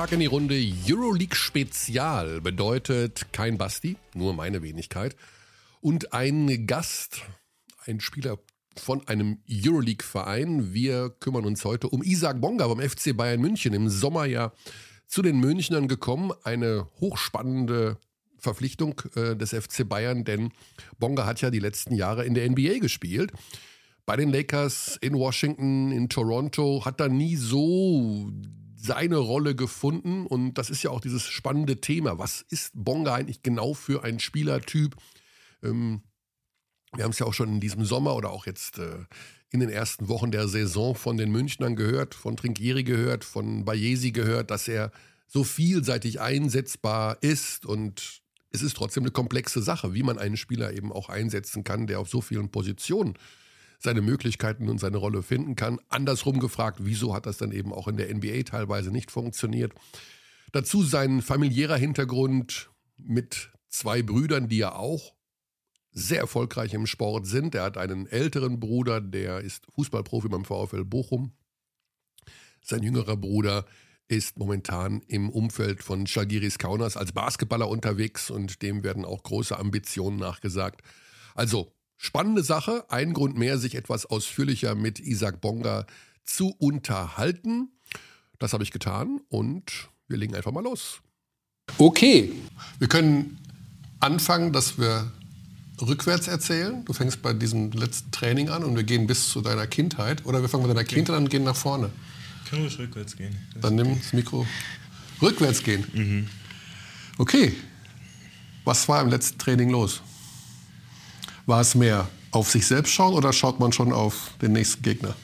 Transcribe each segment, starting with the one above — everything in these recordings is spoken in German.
Tag in die Runde. Euroleague Spezial bedeutet kein Basti, nur meine Wenigkeit. Und ein Gast, ein Spieler von einem Euroleague-Verein. Wir kümmern uns heute um Isaac Bonga vom FC Bayern München. Im Sommer ja zu den Münchnern gekommen. Eine hochspannende Verpflichtung äh, des FC Bayern, denn Bonga hat ja die letzten Jahre in der NBA gespielt. Bei den Lakers in Washington, in Toronto, hat da nie so seine Rolle gefunden. Und das ist ja auch dieses spannende Thema. Was ist Bonga eigentlich genau für ein Spielertyp? Ähm, wir haben es ja auch schon in diesem Sommer oder auch jetzt äh, in den ersten Wochen der Saison von den Münchnern gehört, von Trinkieri gehört, von Bayesi gehört, dass er so vielseitig einsetzbar ist und es ist trotzdem eine komplexe Sache, wie man einen Spieler eben auch einsetzen kann, der auf so vielen Positionen seine Möglichkeiten und seine Rolle finden kann. Andersrum gefragt, wieso hat das dann eben auch in der NBA teilweise nicht funktioniert? Dazu sein familiärer Hintergrund mit zwei Brüdern, die ja auch sehr erfolgreich im Sport sind. Er hat einen älteren Bruder, der ist Fußballprofi beim VfL Bochum. Sein jüngerer Bruder ist momentan im Umfeld von Schalgiris Kaunas als Basketballer unterwegs und dem werden auch große Ambitionen nachgesagt. Also spannende Sache, ein Grund mehr, sich etwas ausführlicher mit Isaac Bonga zu unterhalten. Das habe ich getan und wir legen einfach mal los. Okay, wir können anfangen, dass wir rückwärts erzählen. Du fängst bei diesem letzten Training an und wir gehen bis zu deiner Kindheit. Oder wir fangen mit deiner Kindheit an und gehen nach vorne. Können wir rückwärts gehen. Das Dann nimm das Mikro. Rückwärts gehen. Mhm. Okay. Was war im letzten Training los? War es mehr auf sich selbst schauen oder schaut man schon auf den nächsten Gegner?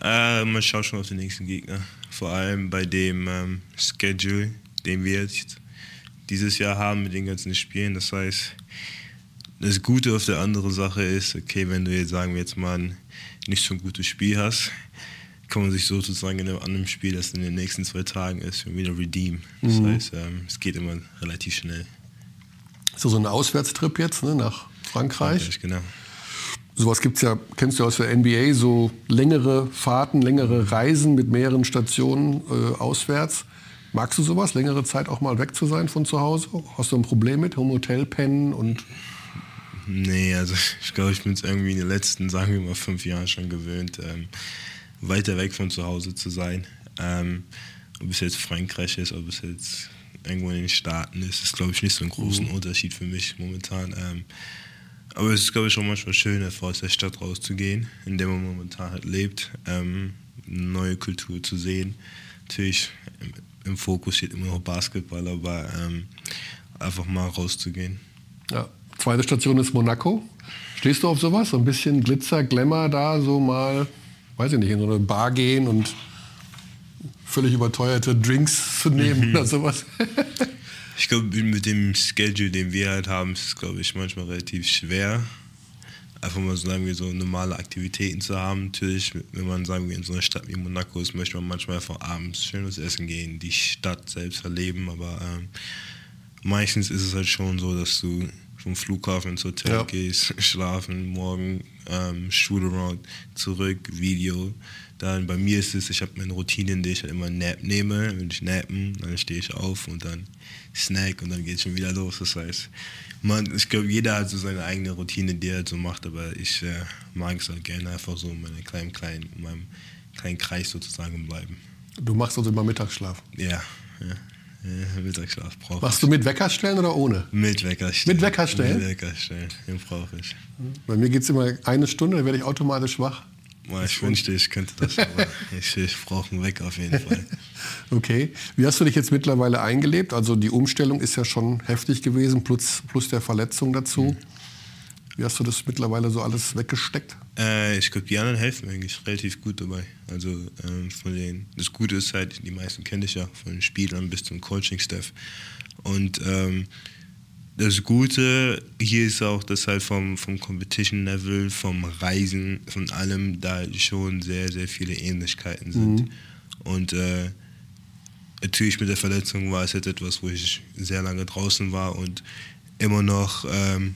Äh, man schaut schon auf den nächsten Gegner. Vor allem bei dem ähm, Schedule, den wir jetzt dieses Jahr haben mit den ganzen Spielen. Das heißt, das Gute auf der anderen Sache ist, okay, wenn du jetzt, sagen wir jetzt mal, ein nicht so ein gutes Spiel hast, kann man sich sozusagen in einem anderen Spiel, das in den nächsten zwei Tagen ist, wieder redeemen. Das mhm. heißt, ähm, es geht immer relativ schnell. So, so ein Auswärtstrip jetzt ne, nach Frankreich. Frankreich genau. Sowas gibt es ja, kennst du aus der NBA, so längere Fahrten, längere Reisen mit mehreren Stationen äh, auswärts. Magst du sowas, längere Zeit auch mal weg zu sein von zu Hause? Hast du ein Problem mit, im Hotel pennen und Nee, also ich glaube, ich bin es irgendwie in den letzten, sagen wir mal, fünf Jahren schon gewöhnt, ähm, weiter weg von zu Hause zu sein. Ähm, ob es jetzt Frankreich ist, ob es jetzt irgendwo in den Staaten ist, ist, glaube ich, nicht so ein großen mhm. Unterschied für mich momentan. Ähm, aber es ist, glaube ich, schon manchmal schön, einfach aus der Stadt rauszugehen, in der man momentan halt lebt, ähm, eine neue Kultur zu sehen. Natürlich im, im, Fokus steht immer noch Basketball, aber ähm, einfach mal rauszugehen. Ja, Zweite Station ist Monaco. Stehst du auf sowas? So ein bisschen Glitzer, Glamour da, so mal, weiß ich nicht, in so eine Bar gehen und völlig überteuerte Drinks zu nehmen mhm. oder sowas? ich glaube, mit dem Schedule, den wir halt haben, ist es, glaube ich, manchmal relativ schwer. Einfach mal, sagen wir, so normale Aktivitäten zu haben. Natürlich, wenn man, sagen wir, in so einer Stadt wie Monaco ist, möchte man manchmal einfach abends schönes Essen gehen, die Stadt selbst erleben. Aber ähm, meistens ist es halt schon so, dass du vom Flughafen ins Hotel ja. gehst, schlafen, morgen ähm, Shootaround, zurück, Video. Dann bei mir ist es, ich habe meine Routine, in der ich halt immer Nap nehme. Wenn ich nappen, dann stehe ich auf und dann Snack und dann geht es schon wieder los. Das heißt, man, ich glaube, jeder hat so seine eigene Routine, die er halt so macht, aber ich äh, mag es halt gerne einfach so in meinem kleinen, kleinen, in meinem kleinen Kreis sozusagen bleiben. Du machst also immer Mittagsschlaf? Ja, ja. Ja, Mittagsschlaf brauche ich. Machst du mit Weckerstellen oder ohne? Mit Weckerstellen. Mit Weckerstellen? Mit Weckerstellen, den brauche ich. Bei mir geht es immer eine Stunde, dann werde ich automatisch wach. Ich wünschte, ich könnte das, aber ich, ich brauche einen Wecker auf jeden Fall. okay. Wie hast du dich jetzt mittlerweile eingelebt? Also die Umstellung ist ja schon heftig gewesen, plus, plus der Verletzung dazu. Mhm. Wie hast du das mittlerweile so alles weggesteckt? Äh, ich glaube, die anderen helfen eigentlich relativ gut dabei. Also ähm, von den, das Gute ist halt, die meisten kenne ich ja, von den Spielern bis zum Coaching-Staff. Und ähm, das Gute hier ist auch, dass halt vom, vom Competition-Level, vom Reisen, von allem da schon sehr, sehr viele Ähnlichkeiten sind. Mhm. Und äh, natürlich mit der Verletzung war es halt etwas, wo ich sehr lange draußen war und immer noch ähm,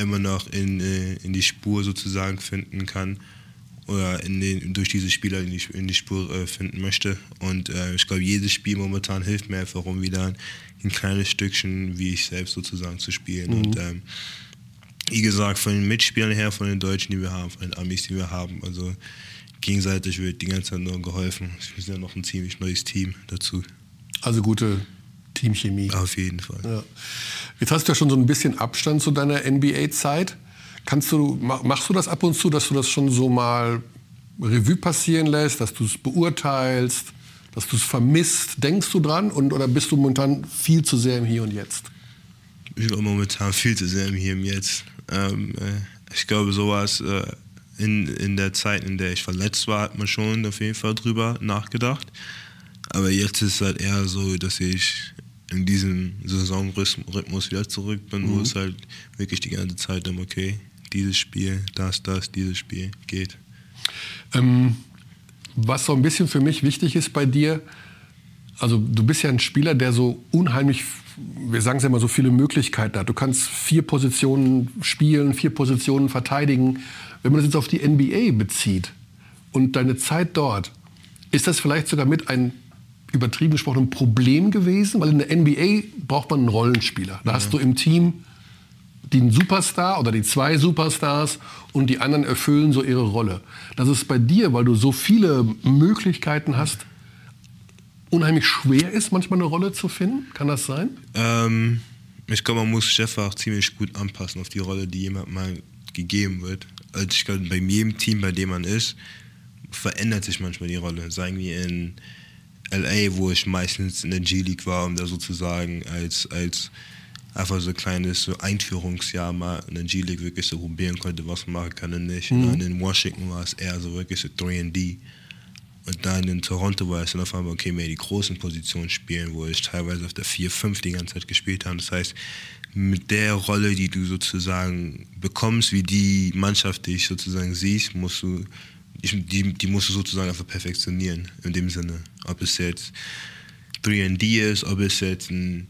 immer noch in, äh, in die Spur sozusagen finden kann. Oder in den, durch diese Spieler in die, in die Spur äh, finden möchte. Und äh, ich glaube, jedes Spiel momentan hilft mir einfach, um wieder ein kleines Stückchen, wie ich selbst sozusagen zu spielen. Mhm. Und ähm, wie gesagt, von den Mitspielern her, von den Deutschen, die wir haben, von den Amis, die wir haben, also gegenseitig wird die ganze Zeit nur geholfen. Wir sind ja noch ein ziemlich neues Team dazu. Also gute Teamchemie. Auf jeden Fall. Ja. Jetzt hast du ja schon so ein bisschen Abstand zu deiner NBA-Zeit. Kannst du, machst du das ab und zu, dass du das schon so mal Revue passieren lässt, dass du es beurteilst, dass du es vermisst? Denkst du dran und, oder bist du momentan viel zu sehr im Hier und Jetzt? Ich bin momentan viel zu sehr im Hier und Jetzt. Ähm, äh, ich glaube, sowas äh, in, in der Zeit, in der ich verletzt war, hat man schon auf jeden Fall drüber nachgedacht. Aber jetzt ist es halt eher so, dass ich in diesem Saisonrhythmus wieder zurück bin, mhm. wo es halt wirklich die ganze Zeit um, okay, dieses Spiel, das, das, dieses Spiel geht. Ähm, was so ein bisschen für mich wichtig ist bei dir, also du bist ja ein Spieler, der so unheimlich, wir sagen es ja immer, so viele Möglichkeiten hat. Du kannst vier Positionen spielen, vier Positionen verteidigen. Wenn man das jetzt auf die NBA bezieht und deine Zeit dort, ist das vielleicht sogar mit ein übertrieben gesprochen ein Problem gewesen? Weil in der NBA braucht man einen Rollenspieler. Da ja. hast du im Team den Superstar oder die zwei Superstars und die anderen erfüllen so ihre Rolle. Das ist bei dir, weil du so viele Möglichkeiten hast, unheimlich schwer ist, manchmal eine Rolle zu finden. Kann das sein? Ähm, ich glaube, man muss Chef auch ziemlich gut anpassen auf die Rolle, die jemand mal gegeben wird. Also ich glaube, bei jedem Team, bei dem man ist, verändert sich manchmal die Rolle. Sagen wir in LA, wo ich meistens in der G-League war, um da sozusagen als, als einfach so ein kleines so Einführungsjahr mal in der G-League wirklich so probieren konnte, was man machen kann und nicht. Mhm. Und in Washington war es eher so wirklich so 3D. Und dann in Toronto war es dann auf einmal, okay, mehr die großen Positionen spielen, wo ich teilweise auf der 4-5 die ganze Zeit gespielt habe. Das heißt, mit der Rolle, die du sozusagen bekommst, wie die Mannschaft dich sozusagen siehst, musst du, die, die musst du sozusagen einfach perfektionieren, in dem Sinne. Ob es jetzt 3D ist, ob es jetzt ein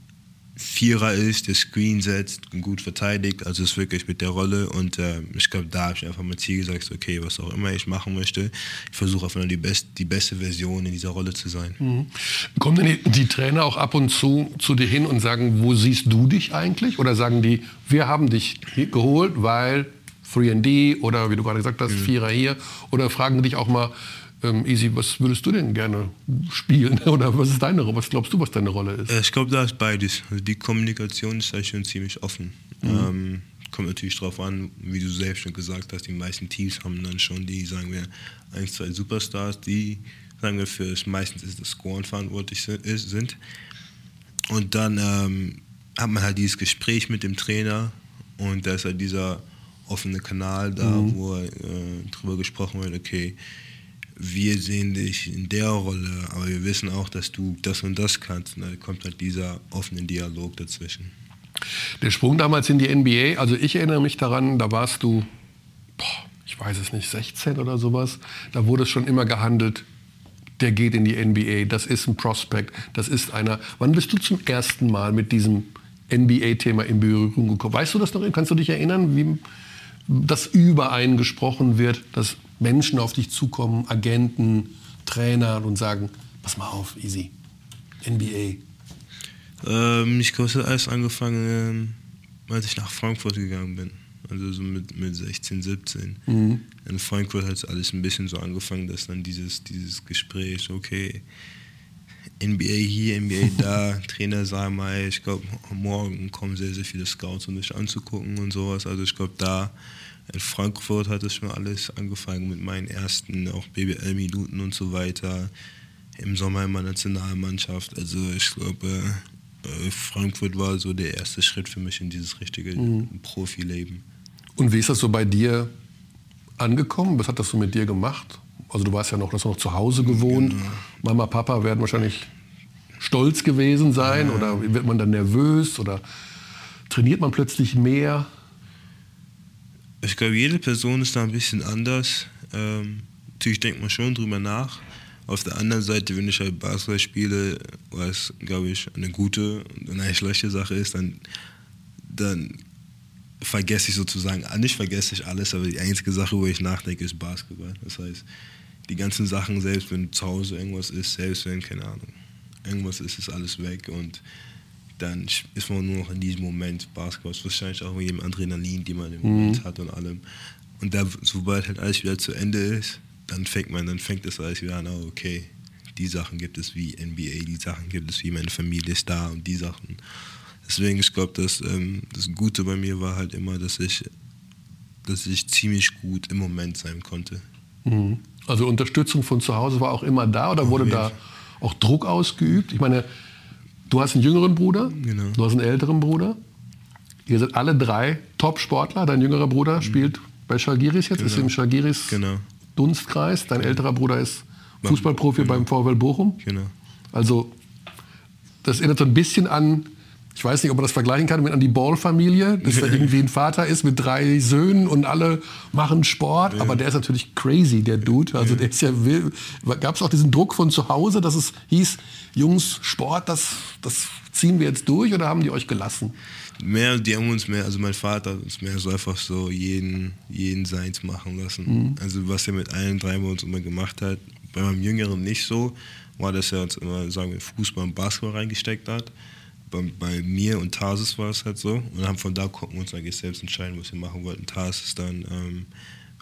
Vierer ist, der Screen setzt gut verteidigt. Also ist wirklich mit der Rolle. Und äh, ich glaube, da habe ich einfach mein Ziel gesagt, okay, was auch immer ich machen möchte, ich versuche einfach nur die, best, die beste Version in dieser Rolle zu sein. Mhm. Kommen denn die, die, Trainer auch ab und zu zu dir hin und sagen, wo siehst du dich eigentlich? Oder sagen die, wir haben dich geholt, weil 3D oder wie du gerade gesagt hast, mhm. Vierer hier? Oder fragen dich auch mal, ähm, Easy, was würdest du denn gerne spielen? Oder was ist deine Rolle? Was glaubst du, was deine Rolle ist? Äh, ich glaube, da ist beides. Also die Kommunikation ist da schon ziemlich offen. Mhm. Ähm, kommt natürlich darauf an, wie du selbst schon gesagt hast, die meisten Teams haben dann schon die, sagen wir, ein, zwei Superstars, die, sagen wir, für meistens ist das Scoren verantwortlich sind. Und dann ähm, hat man halt dieses Gespräch mit dem Trainer und da ist halt dieser offene Kanal da, mhm. wo äh, drüber gesprochen wird, okay, wir sehen dich in der Rolle, aber wir wissen auch, dass du das und das kannst. Und da kommt halt dieser offene Dialog dazwischen. Der Sprung damals in die NBA, also ich erinnere mich daran, da warst du, boah, ich weiß es nicht, 16 oder sowas. Da wurde es schon immer gehandelt, der geht in die NBA, das ist ein Prospect, das ist einer. Wann bist du zum ersten Mal mit diesem NBA-Thema in Berührung gekommen? Weißt du das noch? Kannst du dich erinnern, wie das über einen gesprochen wird, dass Menschen auf dich zukommen, Agenten, Trainer und sagen, pass mal auf, easy, NBA? Ähm, ich glaube, es hat alles angefangen, ähm, als ich nach Frankfurt gegangen bin. Also so mit, mit 16, 17. Mhm. In Frankfurt hat es alles ein bisschen so angefangen, dass dann dieses, dieses Gespräch, okay, NBA hier, NBA da, Trainer sagen mal, ich glaube, morgen kommen sehr, sehr viele Scouts, um mich anzugucken und sowas. Also ich glaube, da in Frankfurt hat es schon alles angefangen mit meinen ersten auch BBL-Minuten und so weiter. Im Sommer in meiner Nationalmannschaft. Also ich glaube, äh, Frankfurt war so der erste Schritt für mich in dieses richtige mhm. Profileben. Und wie ist das so bei dir angekommen? Was hat das so mit dir gemacht? Also du warst ja noch, hast noch zu Hause gewohnt. Genau. Mama, Papa werden wahrscheinlich stolz gewesen sein ja. oder wird man dann nervös oder trainiert man plötzlich mehr? ich glaube, jede Person ist da ein bisschen anders. Ähm, natürlich denkt man schon drüber nach. Auf der anderen Seite, wenn ich halt Basketball spiele, was, glaube ich, eine gute und eine schlechte Sache ist, dann, dann vergesse ich sozusagen, nicht vergesse ich alles, aber die einzige Sache, wo ich nachdenke, ist Basketball. Das heißt, die ganzen Sachen, selbst wenn zu Hause irgendwas ist, selbst wenn, keine Ahnung, irgendwas ist, ist alles weg und dann ist man nur noch in diesem Moment Basketball. ist wahrscheinlich auch mit jedem Adrenalin, die man im Moment mhm. hat und allem. Und da, sobald halt alles wieder zu Ende ist, dann fängt man, dann fängt das alles wieder an, oh, okay, die Sachen gibt es wie NBA, die Sachen gibt es wie meine Familie ist da und die Sachen. Deswegen, ich glaube, dass ähm, das Gute bei mir war halt immer, dass ich, dass ich ziemlich gut im Moment sein konnte. Also Unterstützung von zu Hause war auch immer da oder wurde da auch Druck ausgeübt? Ich meine, du hast einen jüngeren Bruder, genau. du hast einen älteren Bruder. Ihr seid alle drei Top-Sportler. Dein jüngerer Bruder mhm. spielt bei Schalgiris jetzt, genau. ist im Schalgiris genau. Dunstkreis. Dein älterer Bruder ist Fußballprofi genau. beim VfL Bochum. Genau. Also das erinnert so ein bisschen an ich weiß nicht, ob man das vergleichen kann mit an die Ball-Familie, dass da irgendwie ein Vater ist mit drei Söhnen und alle machen Sport, ja. aber der ist natürlich crazy, der Dude. Also der ist ja wild. Gab es auch diesen Druck von zu Hause, dass es hieß, Jungs, Sport, das, das ziehen wir jetzt durch oder haben die euch gelassen? Mehr, die haben uns mehr, also mein Vater hat uns mehr so einfach so jeden, jeden seins machen lassen. Mhm. Also was er mit allen drei bei uns immer gemacht hat, bei meinem Jüngeren nicht so, war, dass er uns immer, sagen wir, Fußball und Basketball reingesteckt hat bei, bei, mir und Tarsis war es halt so. Und haben von da konnten wir uns eigentlich selbst entscheiden, was wir machen wollten. Tarsis ist dann ähm,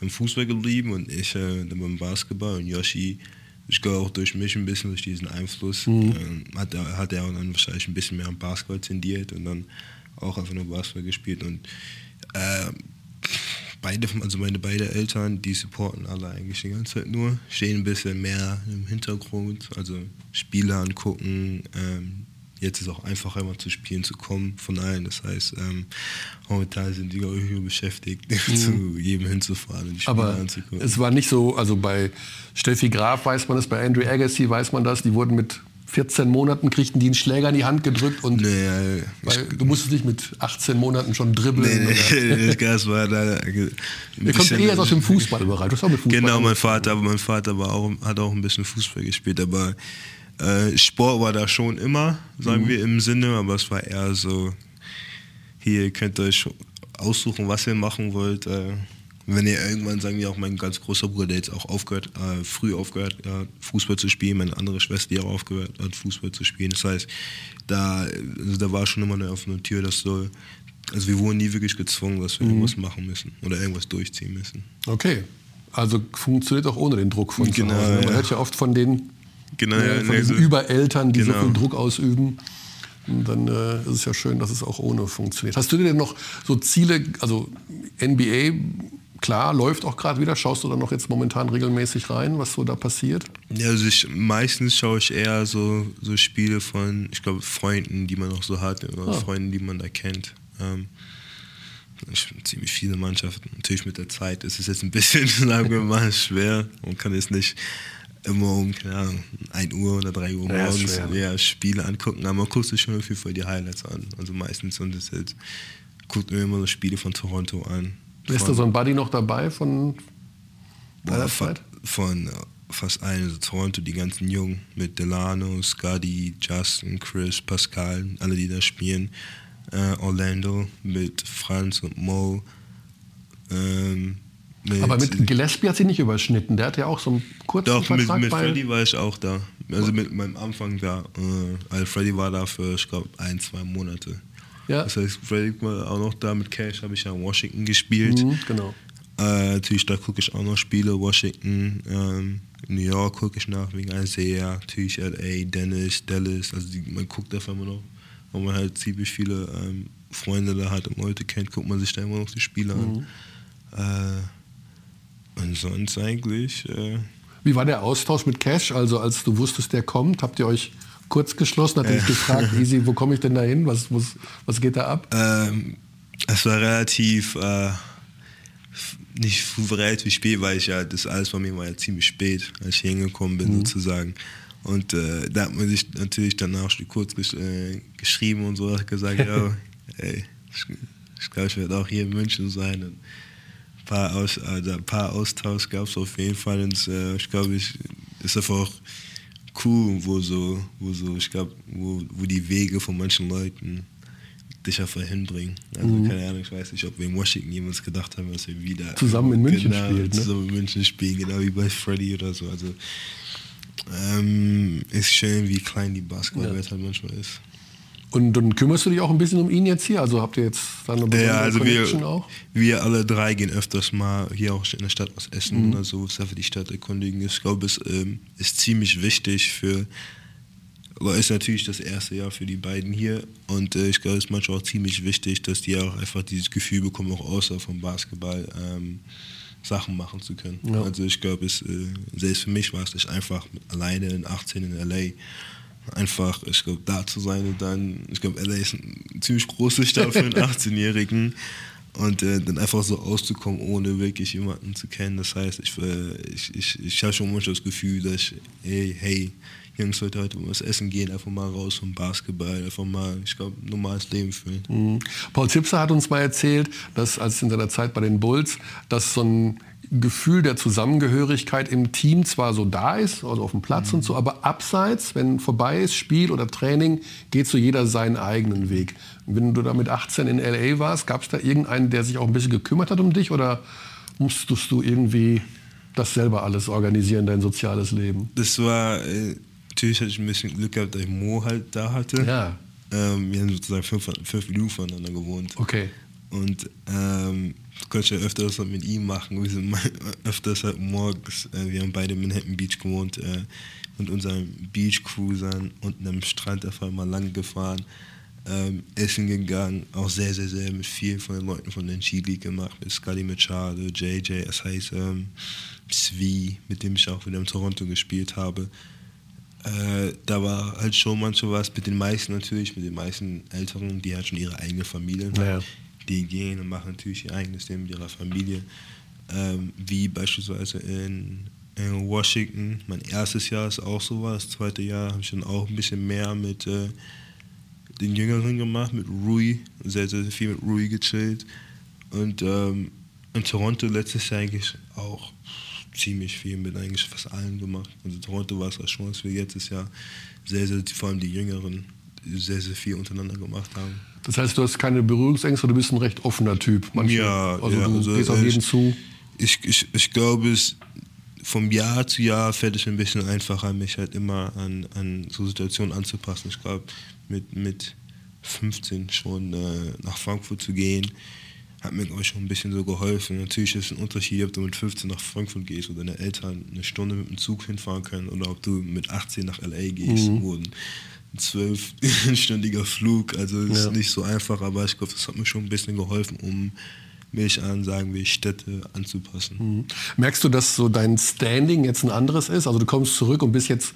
beim Fußball geblieben und ich äh, dann beim Basketball. Und Yoshi, ich glaube auch durch mich ein bisschen, durch diesen Einfluss, mhm. ähm, hat, er, hat er dann wahrscheinlich ein bisschen mehr am Basketball tendiert und dann auch einfach nur Basketball gespielt. Und äh, beide, also meine beiden Eltern, die supporten alle eigentlich die ganze Zeit nur, stehen ein bisschen mehr im Hintergrund, also Spiele angucken, ähm, jetzt ist es auch einfacher, immer zu Spielen zu kommen von allen. Das heißt, ähm, momentan sind die, ich, beschäftigt, mhm. zu jedem hinzufahren und die Spiele Aber anzugucken. Es war nicht so, also bei Steffi Graf weiß man das, bei Andrew Agassi weiß man das, die wurden mit 14 Monaten kriegten die einen Schläger in die Hand gedrückt und nee, weil du musstest nicht mit 18 Monaten schon dribbeln. Nee, nee, das war da. Ihr kommt eher aus dem Fußballbereich. Du hast auch mit Fußball genau, mein Vater, aber mein Vater war auch, hat auch ein bisschen Fußball gespielt, aber äh, Sport war da schon immer, sagen mhm. wir im Sinne, aber es war eher so, hier könnt ihr euch aussuchen, was ihr machen wollt. Äh, wenn ihr irgendwann, sagen wir auch mein ganz großer Bruder, der jetzt auch aufgehört, äh, früh aufgehört hat, Fußball zu spielen, meine andere Schwester, die auch aufgehört hat, Fußball zu spielen. Das heißt, da, also da war schon immer eine offene Tür, dass so, also wir wurden nie wirklich gezwungen, dass wir mhm. irgendwas machen müssen oder irgendwas durchziehen müssen. Okay. Also funktioniert auch ohne den Druck von genau, zu Hause. Man ja. hört ja oft von den Genau, ja, von diesen Übereltern, die genau. so viel Druck ausüben. Und dann äh, ist es ja schön, dass es auch ohne funktioniert. Hast du dir denn noch so Ziele, also NBA, klar, läuft auch gerade wieder. Schaust du da noch jetzt momentan regelmäßig rein, was so da passiert? Ja, also ich, meistens schaue ich eher so, so Spiele von, ich glaube, Freunden, die man auch so hat, oder ah. Freunden, die man da kennt. Ähm, ziemlich viele Mannschaften. Natürlich mit der Zeit ist es jetzt ein bisschen, sagen wir mal, schwer. Man kann jetzt nicht immer um, keine Ahnung, 1 Uhr oder 3 Uhr morgens ja, ja, Spiele angucken, aber man guckt sich schon viel für die Highlights an. Also meistens sind es jetzt, guckt mir immer so Spiele von Toronto an. Ist da so ein Buddy noch dabei von deiner Zeit? Von äh, fast allen, also Toronto, die ganzen Jungen mit Delano, Scotty, Justin, Chris, Pascal, alle, die da spielen. Äh, Orlando mit Franz und Mo. Ähm, Nee, aber mit Gillespie hat sie nicht überschnitten. Der hat ja auch so einen kurzen Doch, Vertrag mit, mit Freddy war ich auch da. Also mit meinem Anfang da. Äh, also Freddy war da für, ich glaube, ein, zwei Monate. Ja. Das heißt, Freddy war auch noch da. Mit Cash habe ich ja in Washington gespielt. Mhm, genau. Äh, natürlich, da gucke ich auch noch Spiele. Washington, ähm, New York gucke ich nach wegen Isaiah. Natürlich LA, Dennis, Dallas. Also die, man guckt einfach immer noch. Weil man halt ziemlich viele ähm, Freunde da hat und Leute kennt, guckt man sich da immer noch die Spiele an. Mhm. Äh, und sonst eigentlich. Äh Wie war der Austausch mit Cash? Also als du wusstest, der kommt, habt ihr euch kurz geschlossen? Hat dich äh. gefragt, Easy, wo komme ich denn da hin? Was, was, was geht da ab? Ähm, es war relativ, äh, nicht relativ spät, weil ich ja, das alles bei mir war ja ziemlich spät, als ich hingekommen bin mhm. sozusagen. Und äh, da hat man sich natürlich danach schon kurz gesch äh, geschrieben und so, hat gesagt, ja, ey, ich, ich glaube, ich werde auch hier in München sein. Und paar, Aus, also ein paar Austausch gab es auf jeden Fall. Und äh, ich glaube, ich ist einfach cool, wo so, wo so, ich glaube, wo, wo die Wege von manchen Leuten dich einfach hinbringen. Also mhm. keine Ahnung, ich weiß nicht, ob wir in Washington jemals gedacht haben, dass wir wieder zusammen in München genau, spielen. Ne? Zusammen in München spielen, genau wie bei Freddy oder so. Also ähm, ist schön, wie klein die Basketballwelt ja. halt manchmal ist. Und dann kümmerst du dich auch ein bisschen um ihn jetzt hier? Also habt ihr jetzt dann eine ja, also Connection wir, auch? Wir alle drei gehen öfters mal hier auch in der Stadt was essen mhm. oder so, für die Stadt erkundigen. Ich glaube, es ähm, ist ziemlich wichtig für, aber ist natürlich das erste Jahr für die beiden hier und äh, ich glaube, es ist manchmal auch ziemlich wichtig, dass die auch einfach dieses Gefühl bekommen, auch außer vom Basketball ähm, Sachen machen zu können. Ja. Also ich glaube, äh, selbst für mich war es nicht einfach, alleine in 18 in L.A einfach, ich glaube, da zu sein und dann, ich glaube, LA ist ein ziemlich große Stadt für einen 18-Jährigen und äh, dann einfach so auszukommen, ohne wirklich jemanden zu kennen. Das heißt, ich, äh, ich, ich, ich habe schon manchmal das Gefühl, dass ich, hey, hey, Jungs, heute, heute was essen gehen, einfach mal raus vom Basketball, einfach mal, ich glaube, normales Leben fühlen. Mhm. Paul Zipser hat uns mal erzählt, dass als in seiner Zeit bei den Bulls, dass so ein Gefühl der Zusammengehörigkeit im Team zwar so da ist, also auf dem Platz mhm. und so, aber abseits, wenn vorbei ist, Spiel oder Training, geht so jeder seinen eigenen Weg. wenn du da mit 18 in LA warst, gab es da irgendeinen, der sich auch ein bisschen gekümmert hat um dich oder musstest du irgendwie das selber alles organisieren, dein soziales Leben? Das war, äh, natürlich hatte ich ein bisschen Glück gehabt, dass ich Mo halt da hatte. Ja. Ähm, wir haben sozusagen fünf, fünf Minuten voneinander gewohnt. Okay. Und ähm, konnte ich ja öfters mit ihm machen. Wir sind öfters halt morgens, äh, wir haben beide in Manhattan Beach gewohnt, äh, mit unseren Beach-Cruisern unten am Strand einfach mal lang gefahren, ähm, essen gegangen, auch sehr, sehr, sehr mit vielen von den Leuten von den G-League gemacht, mit Scotty Machado, JJ, das heißt ähm, Svi, mit dem ich auch wieder in Toronto gespielt habe. Äh, da war halt schon manchmal was mit den meisten natürlich, mit den meisten Älteren, die halt schon ihre eigene Familie haben. Die gehen und machen natürlich ihr eigenes Leben mit ihrer Familie. Ähm, wie beispielsweise in, in, Washington. Mein erstes Jahr ist auch so was. Das zweite Jahr habe ich dann auch ein bisschen mehr mit äh, den Jüngeren gemacht, mit Rui. Sehr, sehr viel mit Rui gechillt. Und ähm, in Toronto letztes Jahr eigentlich auch ziemlich viel mit eigentlich fast allen gemacht. Also Toronto war es auch schon, was wir jetzt Jahr sehr, sehr, vor allem die Jüngeren, sehr, sehr viel untereinander gemacht haben. Das heißt, du hast keine Berührungsängste, du bist ein recht offener Typ. Manche, ja, also ja, du also gehst auf jeden ich, zu. Ich, ich, ich glaube, es vom Jahr zu Jahr fällt es mir ein bisschen einfacher, mich halt immer an, an so Situationen anzupassen. Ich glaube, mit, mit 15 schon äh, nach Frankfurt zu gehen, hat mir glaube ich schon ein bisschen so geholfen. Natürlich ist es ein Unterschied, ob du mit 15 nach Frankfurt gehst oder deine Eltern eine Stunde mit dem Zug hinfahren können oder ob du mit 18 nach LA gehst, mhm. wo ein zwölfstündiger Flug. Also ist ja. nicht so einfach, aber ich glaube, das hat mir schon ein bisschen geholfen, um mich an, sagen wir, Städte anzupassen. Mhm. Merkst du, dass so dein Standing jetzt ein anderes ist? Also du kommst zurück und bist jetzt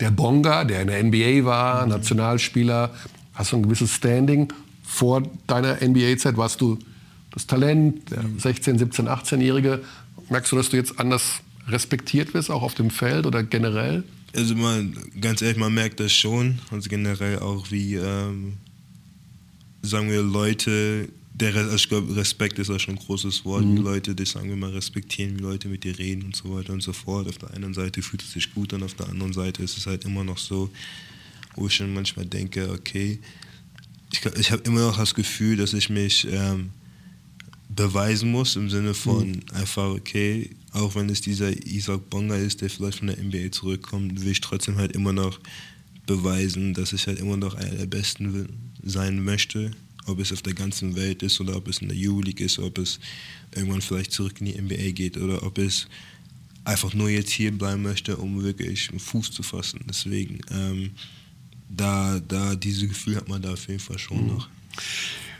der Bonga, der in der NBA war, mhm. Nationalspieler, hast du ein gewisses Standing. Vor deiner NBA-Zeit warst du das Talent, der 16-, 17-, 18-Jährige. Merkst du, dass du jetzt anders respektiert wirst, auch auf dem Feld oder generell? Also man, ganz ehrlich, man merkt das schon. Also generell auch wie, ähm, sagen wir, Leute, der also ich glaube, Respekt ist auch schon ein großes Wort, mhm. wie Leute dich, sagen wir mal, respektieren, wie Leute mit dir reden und so weiter und so fort. Auf der einen Seite fühlt es sich gut an, auf der anderen Seite ist es halt immer noch so, wo ich schon manchmal denke, okay, ich, ich habe immer noch das Gefühl, dass ich mich ähm, beweisen muss, im Sinne von mhm. einfach, okay, auch wenn es dieser Isaac Bonga ist, der vielleicht von der NBA zurückkommt, will ich trotzdem halt immer noch beweisen, dass ich halt immer noch einer der Besten sein möchte. Ob es auf der ganzen Welt ist oder ob es in der Euroleague ist, ob es irgendwann vielleicht zurück in die NBA geht oder ob es einfach nur jetzt hier bleiben möchte, um wirklich einen Fuß zu fassen. Deswegen, ähm, da, da diese Gefühl hat man da auf jeden Fall schon mhm. noch.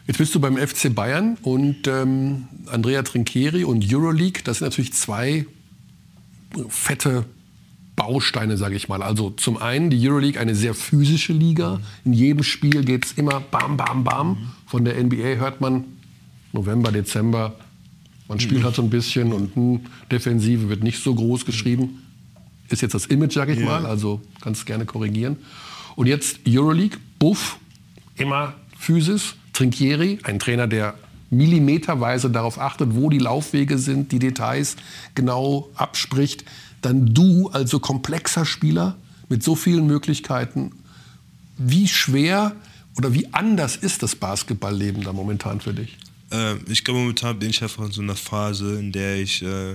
Jetzt bist du beim FC Bayern und ähm, Andrea Trinchieri und Euroleague, das sind natürlich zwei fette Bausteine, sage ich mal. Also zum einen die Euroleague, eine sehr physische Liga. In jedem Spiel geht es immer bam, bam, bam. Von der NBA hört man November, Dezember, man spielt halt so ein bisschen und hm, Defensive wird nicht so groß geschrieben. Ist jetzt das Image, sage ich yeah. mal, also kannst gerne korrigieren. Und jetzt Euroleague, Buff, immer physisch. Trinkieri, ein Trainer, der millimeterweise darauf achtet, wo die Laufwege sind, die Details genau abspricht. Dann du als so komplexer Spieler mit so vielen Möglichkeiten. Wie schwer oder wie anders ist das Basketballleben da momentan für dich? Äh, ich glaube, momentan bin ich einfach in so einer Phase, in der ich äh,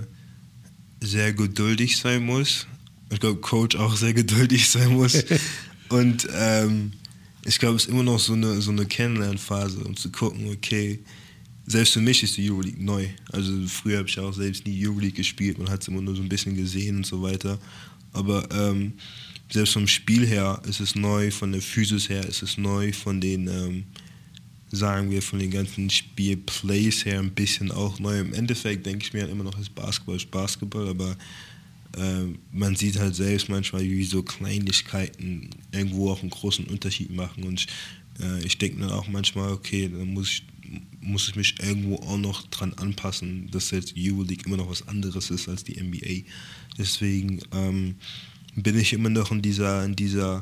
sehr geduldig sein muss. Ich glaube, Coach auch sehr geduldig sein muss. Und ähm, ich glaube, es ist immer noch so eine, so eine Kennenlernphase, um zu gucken, okay, selbst für mich ist die Euroleague neu. Also früher habe ich auch selbst nie Euroleague gespielt, man hat es immer nur so ein bisschen gesehen und so weiter. Aber ähm, selbst vom Spiel her ist es neu, von der Physis her ist es neu, von den, ähm, sagen wir, von den ganzen Spielplays her ein bisschen auch neu. Im Endeffekt denke ich mir halt immer noch, ist Basketball ist Basketball, aber äh, man sieht halt selbst manchmal, wie so Kleinigkeiten irgendwo auch einen großen Unterschied machen. Und äh, ich denke dann auch manchmal, okay, dann muss ich, muss ich mich irgendwo auch noch dran anpassen, dass jetzt Euroleague immer noch was anderes ist als die NBA. Deswegen ähm, bin ich immer noch in dieser, in dieser,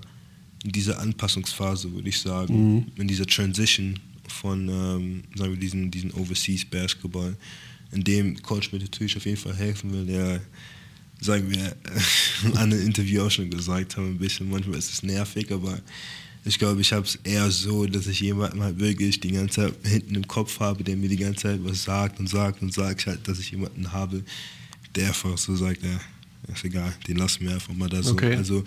in dieser Anpassungsphase, würde ich sagen, mhm. in dieser Transition von, ähm, sagen wir, diesen, diesen Overseas Basketball, in dem Coach mir natürlich auf jeden Fall helfen will, der sagen wir, in einem Interview auch schon gesagt haben, ein bisschen, manchmal ist es nervig, aber ich glaube, ich habe es eher so, dass ich jemanden halt wirklich die ganze Zeit hinten im Kopf habe, der mir die ganze Zeit was sagt und sagt und sagt halt, dass ich jemanden habe, der einfach so sagt, ja, ist egal, den lassen wir einfach mal da so. Okay. Also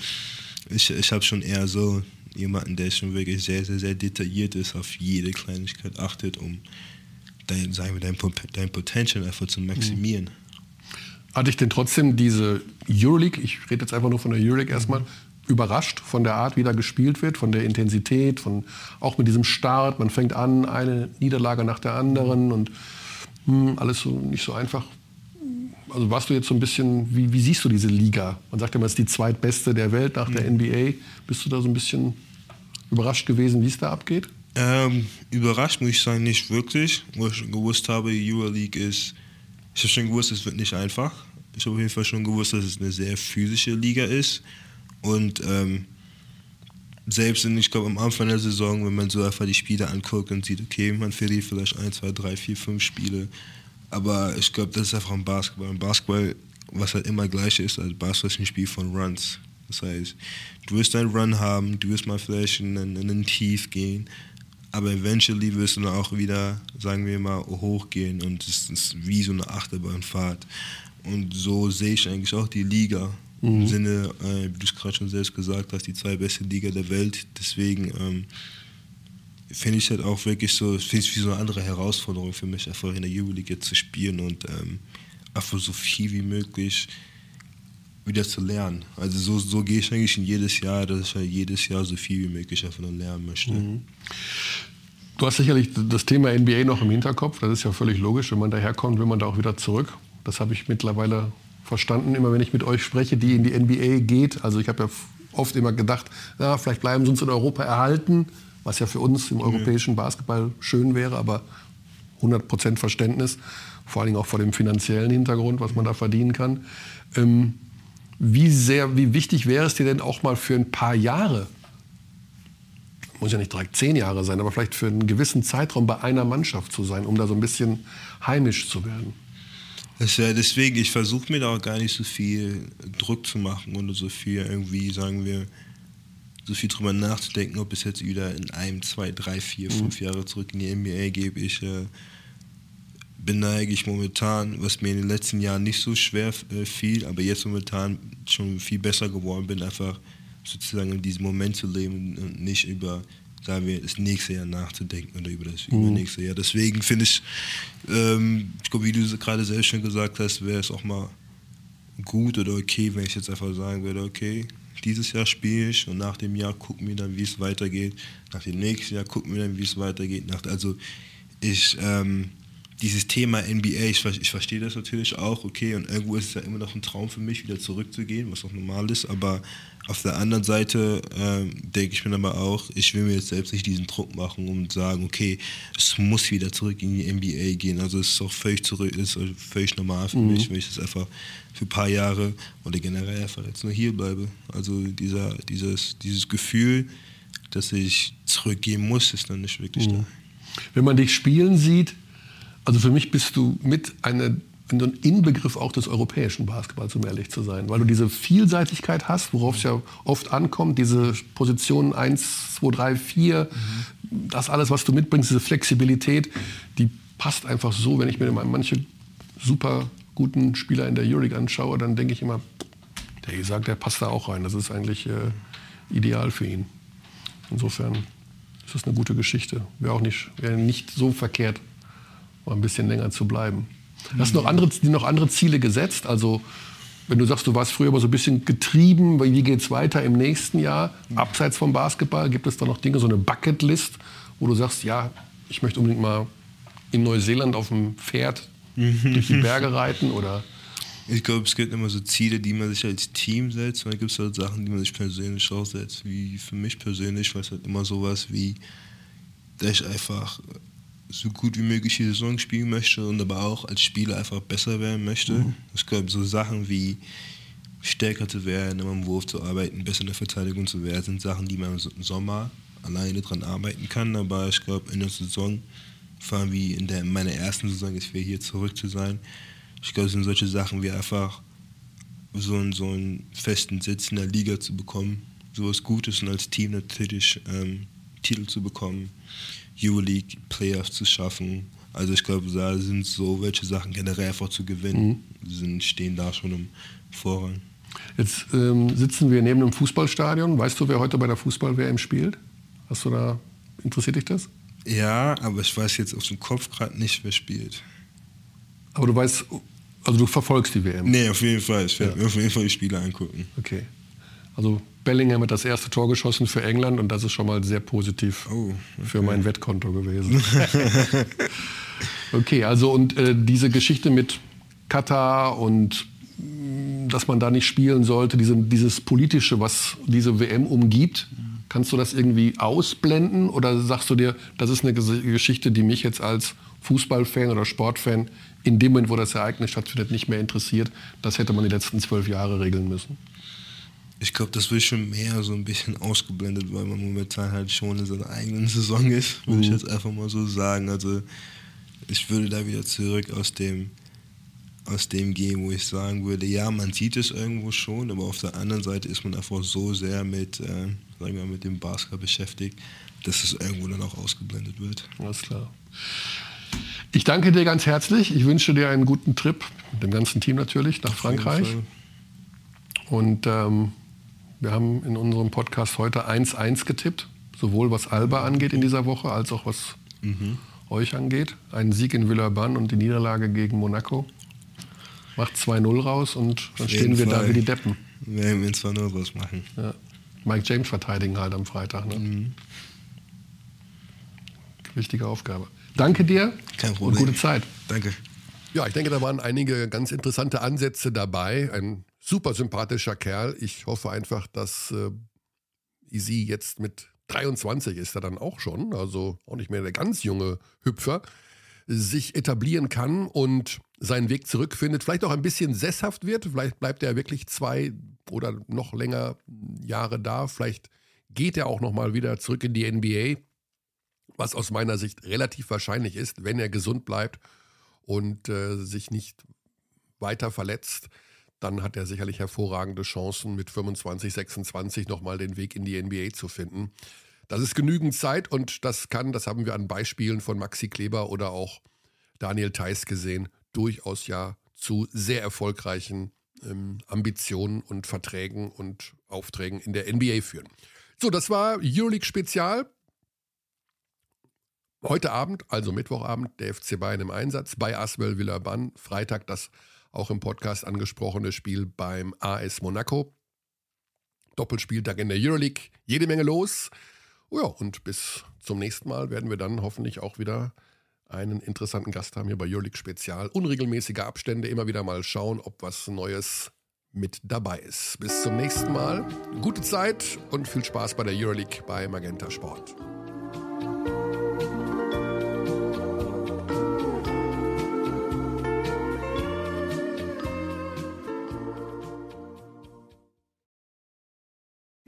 ich, ich habe schon eher so jemanden, der schon wirklich sehr, sehr, sehr detailliert ist, auf jede Kleinigkeit achtet, um dein, sagen wir, dein, dein Potential einfach zu maximieren. Mhm. Hatte ich denn trotzdem diese Euroleague, ich rede jetzt einfach nur von der Euroleague erstmal, überrascht von der Art, wie da gespielt wird, von der Intensität, von auch mit diesem Start. Man fängt an, eine Niederlage nach der anderen und hm, alles so nicht so einfach. Also warst du jetzt so ein bisschen, wie, wie siehst du diese Liga? Man sagt immer, es ist die zweitbeste der Welt nach der NBA. Bist du da so ein bisschen überrascht gewesen, wie es da abgeht? Ähm, überrascht muss ich sagen, nicht wirklich. Wo ich gewusst habe, Euroleague ist ich habe schon gewusst, es wird nicht einfach. Ich habe auf jeden Fall schon gewusst, dass es eine sehr physische Liga ist. Und ähm, selbst in, ich glaube, am Anfang der Saison, wenn man so einfach die Spiele anguckt und sieht, okay, man verliert vielleicht ein, zwei, drei, vier, fünf Spiele. Aber ich glaube, das ist einfach ein Basketball. Ein Basketball, was halt immer gleich ist, also Basketball ist ein Spiel von Runs. Das heißt, du wirst einen Run haben, du wirst mal vielleicht in, in einen Tief gehen, aber eventually wirst du dann auch wieder, sagen wir mal, hochgehen und es ist wie so eine Achterbahnfahrt. Und so sehe ich eigentlich auch die Liga. Mhm. Im Sinne, äh, wie du es gerade schon selbst gesagt hast, die zwei beste Liga der Welt. Deswegen ähm, finde ich es halt auch wirklich so, finde ich wie so eine andere Herausforderung für mich, einfach in der Euroleague zu spielen und ähm, einfach so viel wie möglich wieder zu lernen. Also so, so gehe ich eigentlich in jedes Jahr, dass ich halt jedes Jahr so viel wie möglich nur lernen möchte. Mhm. Du hast sicherlich das Thema NBA noch im Hinterkopf. Das ist ja völlig logisch. Wenn man daherkommt, will man da auch wieder zurück. Das habe ich mittlerweile verstanden, immer wenn ich mit euch spreche, die in die NBA geht. Also ich habe ja oft immer gedacht, na, vielleicht bleiben sie uns in Europa erhalten, was ja für uns im europäischen Basketball schön wäre, aber 100% Verständnis, vor allen Dingen auch vor dem finanziellen Hintergrund, was man da verdienen kann. Ähm, wie sehr, wie wichtig wäre es dir denn auch mal für ein paar Jahre muss ja nicht direkt zehn Jahre sein, aber vielleicht für einen gewissen Zeitraum bei einer Mannschaft zu sein, um da so ein bisschen heimisch zu werden. Das ja deswegen, ich versuche mir da auch gar nicht so viel Druck zu machen oder so viel irgendwie, sagen wir, so viel drüber nachzudenken, ob es jetzt wieder in einem, zwei, drei, vier, mhm. fünf Jahre zurück in die NBA geht. Ich äh, bin da eigentlich momentan, was mir in den letzten Jahren nicht so schwer äh, fiel, aber jetzt momentan schon viel besser geworden bin, einfach sozusagen in diesem Moment zu leben und nicht über, sagen wir, das nächste Jahr nachzudenken oder über das mhm. übernächste Jahr. Deswegen finde ich, ähm, ich glaube, wie du gerade selbst schon gesagt hast, wäre es auch mal gut oder okay, wenn ich jetzt einfach sagen würde, okay, dieses Jahr spiele ich und nach dem Jahr gucken wir dann, wie es weitergeht. Nach dem nächsten Jahr gucken wir dann, wie es weitergeht. Nach, also ich, ähm, dieses Thema NBA, ich, ich, verstehe das natürlich auch, okay, und irgendwo ist es ja immer noch ein Traum für mich, wieder zurückzugehen, was auch normal ist, aber auf der anderen Seite äh, denke ich mir aber auch, ich will mir jetzt selbst nicht diesen Druck machen und sagen, okay, es muss wieder zurück in die NBA gehen. Also es ist auch völlig zurück, ist völlig normal für mhm. mich, wenn ich das einfach für ein paar Jahre oder generell einfach jetzt nur hier bleibe. Also dieser, dieses, dieses Gefühl, dass ich zurückgehen muss, ist dann nicht wirklich mhm. da. Wenn man dich spielen sieht, also für mich bist du mit einer ein Inbegriff auch des europäischen Basketballs, um ehrlich zu sein. Weil du diese Vielseitigkeit hast, worauf es ja oft ankommt, diese Positionen 1, 2, 3, 4, das alles, was du mitbringst, diese Flexibilität, die passt einfach so. Wenn ich mir manche super guten Spieler in der Euroleague anschaue, dann denke ich immer, der gesagt, der passt da auch rein. Das ist eigentlich äh, ideal für ihn. Insofern ist das eine gute Geschichte. Wäre auch nicht, wäre nicht so verkehrt, mal ein bisschen länger zu bleiben. Hast du noch andere, noch andere Ziele gesetzt? Also wenn du sagst, du warst früher aber so ein bisschen getrieben, wie geht es weiter im nächsten Jahr? Abseits vom Basketball, gibt es da noch Dinge, so eine Bucketlist, wo du sagst, ja, ich möchte unbedingt mal in Neuseeland auf dem Pferd durch die Berge reiten oder? Ich glaube, es gibt immer so Ziele, die man sich als Team setzt. Und dann gibt es halt Sachen, die man sich persönlich auch setzt. Wie für mich persönlich war es halt immer sowas wie, dass ich einfach so gut wie möglich die Saison spielen möchte und aber auch als Spieler einfach besser werden möchte. Mhm. Ich glaube, so Sachen wie stärker zu werden, im Wurf zu arbeiten, besser in der Verteidigung zu werden, sind Sachen, die man im Sommer alleine dran arbeiten kann. Aber ich glaube, in der Saison, vor allem wie in, der, in meiner ersten Saison, ist wir hier zurück zu sein. Ich glaube, es sind solche Sachen wie einfach so einen, so einen festen Sitz in der Liga zu bekommen, sowas Gutes und als Team natürlich ähm, Titel zu bekommen Euroleague Playoffs zu schaffen. Also ich glaube, da sind so welche Sachen generell einfach zu gewinnen, mhm. sind, stehen da schon im Vorrang. Jetzt ähm, sitzen wir neben einem Fußballstadion. Weißt du, wer heute bei der Fußball-WM spielt? Hast du da, interessiert dich das? Ja, aber ich weiß jetzt aus dem Kopf gerade nicht, wer spielt. Aber du weißt, also du verfolgst die WM? Nee, auf jeden Fall. Ich werde ja. mir auf jeden Fall die Spiele angucken. Okay. Also Bellingham hat das erste Tor geschossen für England und das ist schon mal sehr positiv oh, okay. für mein Wettkonto gewesen. okay, also und äh, diese Geschichte mit Katar und mm, dass man da nicht spielen sollte, diese, dieses politische, was diese WM umgibt, kannst du das irgendwie ausblenden oder sagst du dir, das ist eine Geschichte, die mich jetzt als Fußballfan oder Sportfan in dem Moment, wo das Ereignis stattfindet, nicht mehr interessiert? Das hätte man die letzten zwölf Jahre regeln müssen. Ich glaube, das wird schon mehr so ein bisschen ausgeblendet, weil man momentan halt schon in seiner eigenen Saison ist, würde mhm. ich jetzt einfach mal so sagen. Also ich würde da wieder zurück aus dem, aus dem gehen, wo ich sagen würde, ja, man sieht es irgendwo schon, aber auf der anderen Seite ist man einfach so sehr mit, äh, sagen wir, mit dem Basketball beschäftigt, dass es irgendwo dann auch ausgeblendet wird. Alles klar. Ich danke dir ganz herzlich. Ich wünsche dir einen guten Trip, mit dem ganzen Team natürlich, nach Frankreich. Und ähm, wir haben in unserem Podcast heute 1-1 getippt, sowohl was Alba angeht in dieser Woche, als auch was mhm. euch angeht. Ein Sieg in Villeurbanne und die Niederlage gegen Monaco. Macht 2-0 raus und dann stehen wir Fall. da wie die Deppen. Wir werden wir 2-0 raus machen. Ja. Mike James verteidigen halt am Freitag. Ne? Mhm. Wichtige Aufgabe. Danke dir Kein Problem. und gute Zeit. Danke. Ja, ich denke, da waren einige ganz interessante Ansätze dabei. Ein super sympathischer Kerl. Ich hoffe einfach, dass äh, Easy jetzt mit 23 ist er dann auch schon, also auch nicht mehr der ganz junge Hüpfer, sich etablieren kann und seinen Weg zurückfindet, vielleicht auch ein bisschen sesshaft wird, vielleicht bleibt er wirklich zwei oder noch länger Jahre da, vielleicht geht er auch noch mal wieder zurück in die NBA, was aus meiner Sicht relativ wahrscheinlich ist, wenn er gesund bleibt und äh, sich nicht weiter verletzt dann hat er sicherlich hervorragende Chancen, mit 25, 26 nochmal den Weg in die NBA zu finden. Das ist genügend Zeit und das kann, das haben wir an Beispielen von Maxi Kleber oder auch Daniel Theiss gesehen, durchaus ja zu sehr erfolgreichen ähm, Ambitionen und Verträgen und Aufträgen in der NBA führen. So, das war Euroleague Spezial. Heute Abend, also Mittwochabend, der FC Bayern im Einsatz bei Aswell Villeurbanne. Freitag das auch im Podcast angesprochene Spiel beim AS Monaco. Doppelspieltag in der Euroleague, jede Menge los. Oh ja, und bis zum nächsten Mal werden wir dann hoffentlich auch wieder einen interessanten Gast haben hier bei Euroleague Spezial. Unregelmäßige Abstände, immer wieder mal schauen, ob was Neues mit dabei ist. Bis zum nächsten Mal. Gute Zeit und viel Spaß bei der Euroleague bei Magenta Sport.